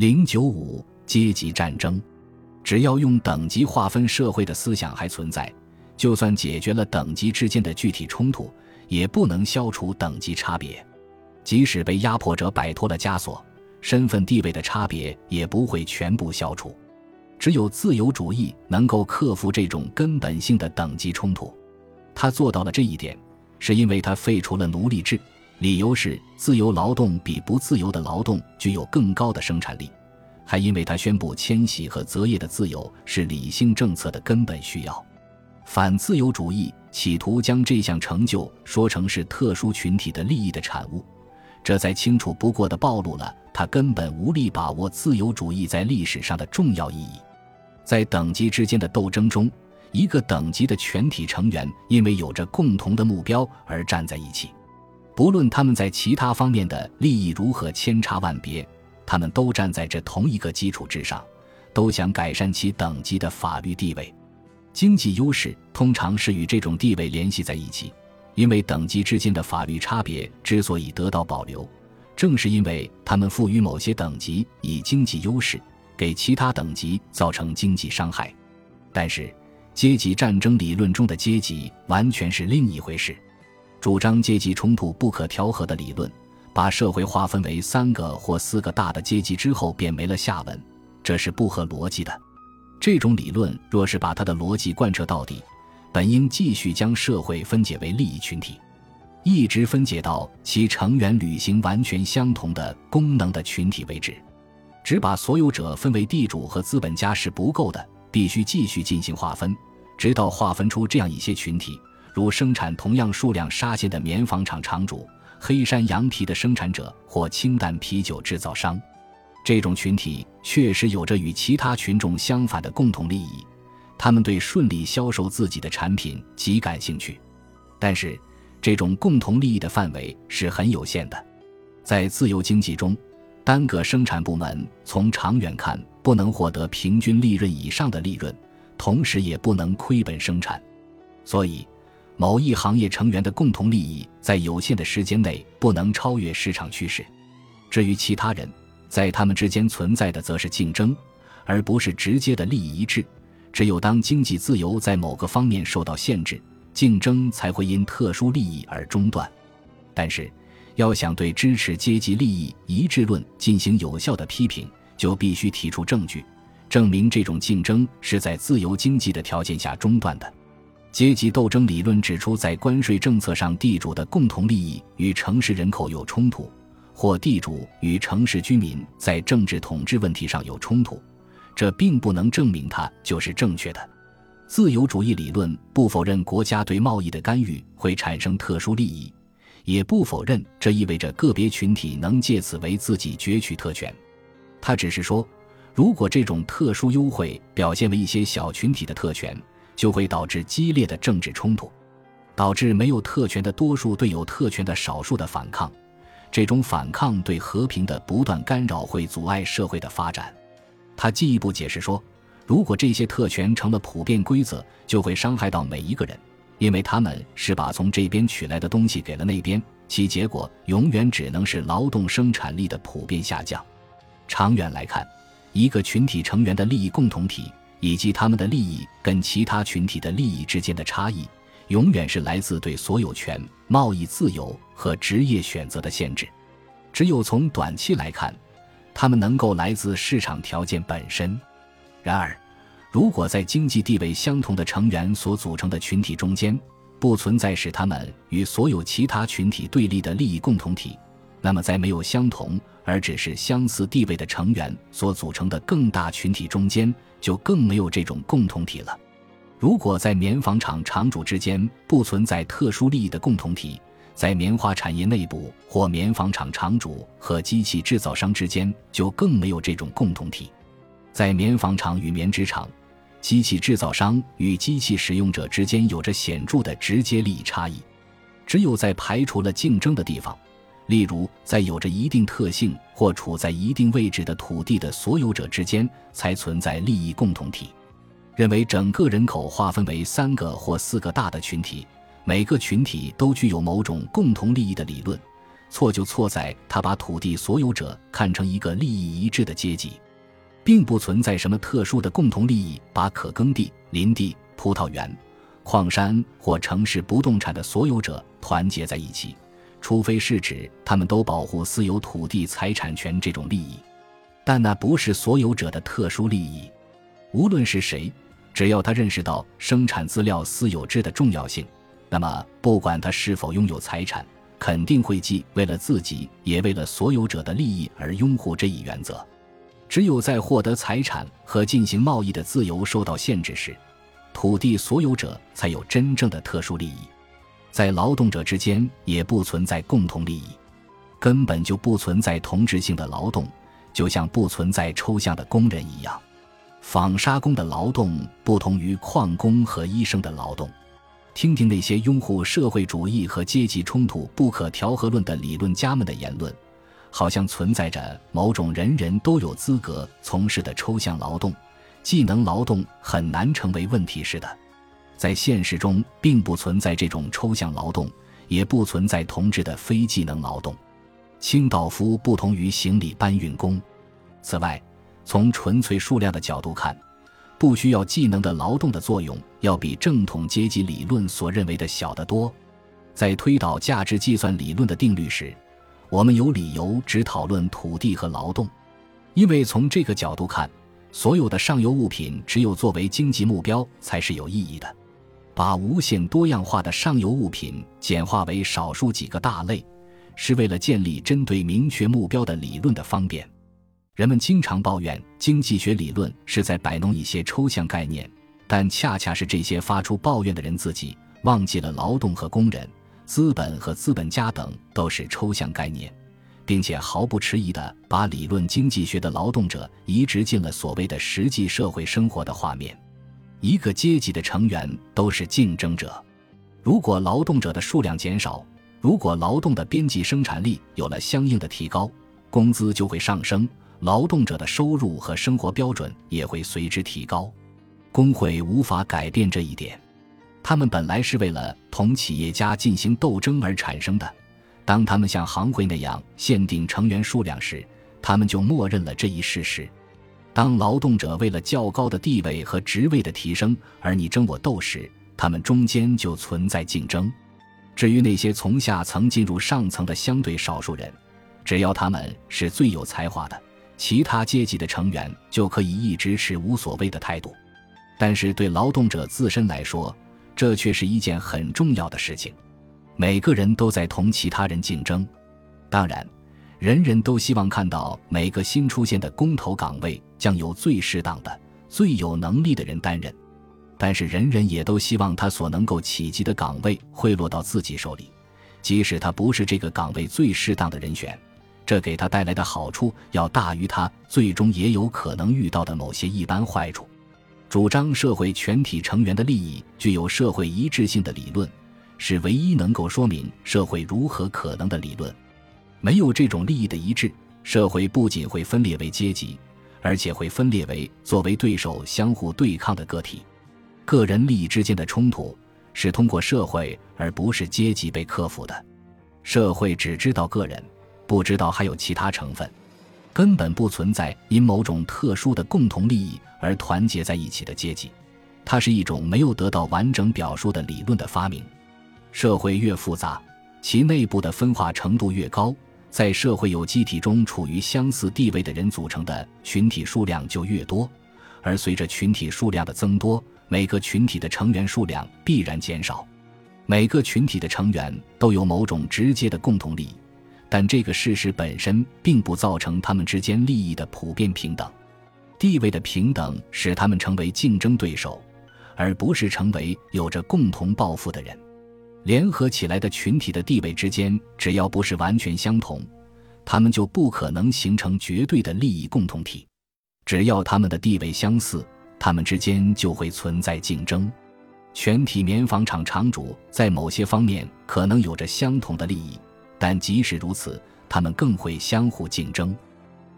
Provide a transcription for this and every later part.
零九五阶级战争，只要用等级划分社会的思想还存在，就算解决了等级之间的具体冲突，也不能消除等级差别。即使被压迫者摆脱了枷锁，身份地位的差别也不会全部消除。只有自由主义能够克服这种根本性的等级冲突。他做到了这一点，是因为他废除了奴隶制。理由是自由劳动比不自由的劳动具有更高的生产力，还因为他宣布迁徙和择业的自由是理性政策的根本需要。反自由主义企图将这项成就说成是特殊群体的利益的产物，这再清楚不过的暴露了他根本无力把握自由主义在历史上的重要意义。在等级之间的斗争中，一个等级的全体成员因为有着共同的目标而站在一起。不论他们在其他方面的利益如何千差万别，他们都站在这同一个基础之上，都想改善其等级的法律地位。经济优势通常是与这种地位联系在一起，因为等级之间的法律差别之所以得到保留，正是因为他们赋予某些等级以经济优势，给其他等级造成经济伤害。但是，阶级战争理论中的阶级完全是另一回事。主张阶级冲突不可调和的理论，把社会划分为三个或四个大的阶级之后便没了下文，这是不合逻辑的。这种理论若是把它的逻辑贯彻到底，本应继续将社会分解为利益群体，一直分解到其成员履行完全相同的功能的群体为止。只把所有者分为地主和资本家是不够的，必须继续进行划分，直到划分出这样一些群体。如生产同样数量纱线的棉纺厂厂主、黑山羊皮的生产者或清淡啤酒制造商，这种群体确实有着与其他群众相反的共同利益，他们对顺利销售自己的产品极感兴趣。但是，这种共同利益的范围是很有限的。在自由经济中，单个生产部门从长远看不能获得平均利润以上的利润，同时也不能亏本生产，所以。某一行业成员的共同利益在有限的时间内不能超越市场趋势。至于其他人，在他们之间存在的则是竞争，而不是直接的利益一致。只有当经济自由在某个方面受到限制，竞争才会因特殊利益而中断。但是，要想对支持阶级利益一致论进行有效的批评，就必须提出证据，证明这种竞争是在自由经济的条件下中断的。阶级斗争理论指出，在关税政策上，地主的共同利益与城市人口有冲突，或地主与城市居民在政治统治问题上有冲突，这并不能证明它就是正确的。自由主义理论不否认国家对贸易的干预会产生特殊利益，也不否认这意味着个别群体能借此为自己攫取特权。他只是说，如果这种特殊优惠表现为一些小群体的特权。就会导致激烈的政治冲突，导致没有特权的多数对有特权的少数的反抗。这种反抗对和平的不断干扰会阻碍社会的发展。他进一步解释说，如果这些特权成了普遍规则，就会伤害到每一个人，因为他们是把从这边取来的东西给了那边，其结果永远只能是劳动生产力的普遍下降。长远来看，一个群体成员的利益共同体。以及他们的利益跟其他群体的利益之间的差异，永远是来自对所有权、贸易自由和职业选择的限制。只有从短期来看，他们能够来自市场条件本身。然而，如果在经济地位相同的成员所组成的群体中间，不存在使他们与所有其他群体对立的利益共同体，那么在没有相同而只是相似地位的成员所组成的更大群体中间，就更没有这种共同体了。如果在棉纺厂厂主之间不存在特殊利益的共同体，在棉花产业内部或棉纺厂厂主和机器制造商之间就更没有这种共同体。在棉纺厂与棉织厂、机器制造商与机器使用者之间有着显著的直接利益差异。只有在排除了竞争的地方，例如在有着一定特性或处在一定位置的土地的所有者之间，才存在利益共同体。认为整个人口划分为三个或四个大的群体，每个群体都具有某种共同利益的理论，错就错在他把土地所有者看成一个利益一致的阶级，并不存在什么特殊的共同利益，把可耕地、林地、葡萄园、矿山或城市不动产的所有者团结在一起，除非是指他们都保护私有土地财产权这种利益，但那不是所有者的特殊利益。无论是谁，只要他认识到生产资料私有制的重要性，那么不管他是否拥有财产。肯定会既为了自己，也为了所有者的利益而拥护这一原则。只有在获得财产和进行贸易的自由受到限制时，土地所有者才有真正的特殊利益。在劳动者之间也不存在共同利益，根本就不存在同质性的劳动，就像不存在抽象的工人一样。纺纱工的劳动不同于矿工和医生的劳动。听听那些拥护社会主义和阶级冲突不可调和论的理论家们的言论，好像存在着某种人人都有资格从事的抽象劳动，技能劳动很难成为问题似的。在现实中，并不存在这种抽象劳动，也不存在同质的非技能劳动。清道夫不同于行李搬运工。此外，从纯粹数量的角度看。不需要技能的劳动的作用，要比正统阶级理论所认为的小得多。在推导价值计算理论的定律时，我们有理由只讨论土地和劳动，因为从这个角度看，所有的上游物品只有作为经济目标才是有意义的。把无限多样化的上游物品简化为少数几个大类，是为了建立针对明确目标的理论的方便。人们经常抱怨经济学理论是在摆弄一些抽象概念，但恰恰是这些发出抱怨的人自己忘记了劳动和工人、资本和资本家等都是抽象概念，并且毫不迟疑地把理论经济学的劳动者移植进了所谓的实际社会生活的画面。一个阶级的成员都是竞争者，如果劳动者的数量减少，如果劳动的边际生产力有了相应的提高，工资就会上升。劳动者的收入和生活标准也会随之提高，工会无法改变这一点。他们本来是为了同企业家进行斗争而产生的。当他们像行会那样限定成员数量时，他们就默认了这一事实。当劳动者为了较高的地位和职位的提升而你争我斗时，他们中间就存在竞争。至于那些从下层进入上层的相对少数人，只要他们是最有才华的。其他阶级的成员就可以一直持无所谓的态度，但是对劳动者自身来说，这却是一件很重要的事情。每个人都在同其他人竞争，当然，人人都希望看到每个新出现的工头岗位将由最适当的、最有能力的人担任，但是人人也都希望他所能够企及的岗位会落到自己手里，即使他不是这个岗位最适当的人选。这给他带来的好处要大于他最终也有可能遇到的某些一般坏处。主张社会全体成员的利益具有社会一致性的理论，是唯一能够说明社会如何可能的理论。没有这种利益的一致，社会不仅会分裂为阶级，而且会分裂为作为对手相互对抗的个体。个人利益之间的冲突是通过社会而不是阶级被克服的。社会只知道个人。不知道还有其他成分，根本不存在因某种特殊的共同利益而团结在一起的阶级。它是一种没有得到完整表述的理论的发明。社会越复杂，其内部的分化程度越高，在社会有机体中处于相似地位的人组成的群体数量就越多。而随着群体数量的增多，每个群体的成员数量必然减少。每个群体的成员都有某种直接的共同利益。但这个事实本身并不造成他们之间利益的普遍平等，地位的平等使他们成为竞争对手，而不是成为有着共同抱负的人。联合起来的群体的地位之间，只要不是完全相同，他们就不可能形成绝对的利益共同体。只要他们的地位相似，他们之间就会存在竞争。全体棉纺厂厂主在某些方面可能有着相同的利益。但即使如此，他们更会相互竞争。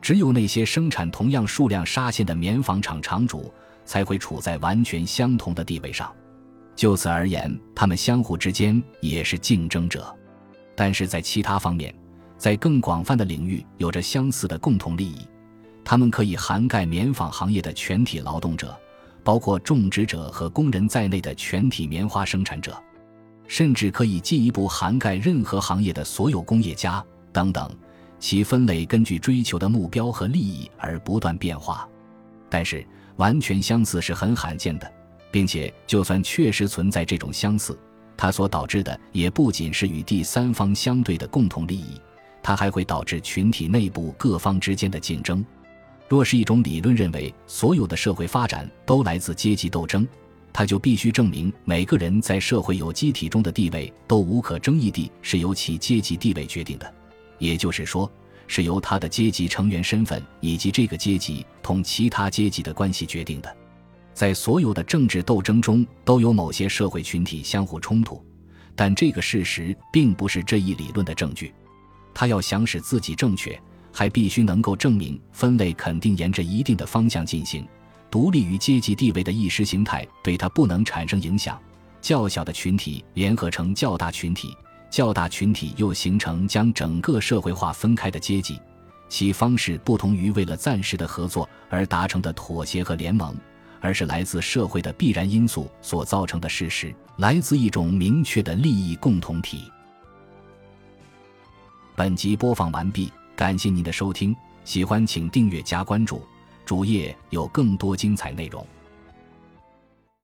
只有那些生产同样数量纱线的棉纺厂厂主才会处在完全相同的地位上。就此而言，他们相互之间也是竞争者。但是在其他方面，在更广泛的领域有着相似的共同利益，它们可以涵盖棉纺行业的全体劳动者，包括种植者和工人在内的全体棉花生产者，甚至可以进一步涵盖任何行业的所有工业家等等。其分类根据追求的目标和利益而不断变化，但是完全相似是很罕见的，并且就算确实存在这种相似，它所导致的也不仅是与第三方相对的共同利益，它还会导致群体内部各方之间的竞争。若是一种理论认为所有的社会发展都来自阶级斗争，它就必须证明每个人在社会有机体中的地位都无可争议地是由其阶级地位决定的。也就是说，是由他的阶级成员身份以及这个阶级同其他阶级的关系决定的。在所有的政治斗争中，都有某些社会群体相互冲突，但这个事实并不是这一理论的证据。他要想使自己正确，还必须能够证明分类肯定沿着一定的方向进行，独立于阶级地位的意识形态对他不能产生影响。较小的群体联合成较大群体。较大群体又形成将整个社会化分开的阶级，其方式不同于为了暂时的合作而达成的妥协和联盟，而是来自社会的必然因素所造成的事实，来自一种明确的利益共同体。本集播放完毕，感谢您的收听，喜欢请订阅加关注，主页有更多精彩内容。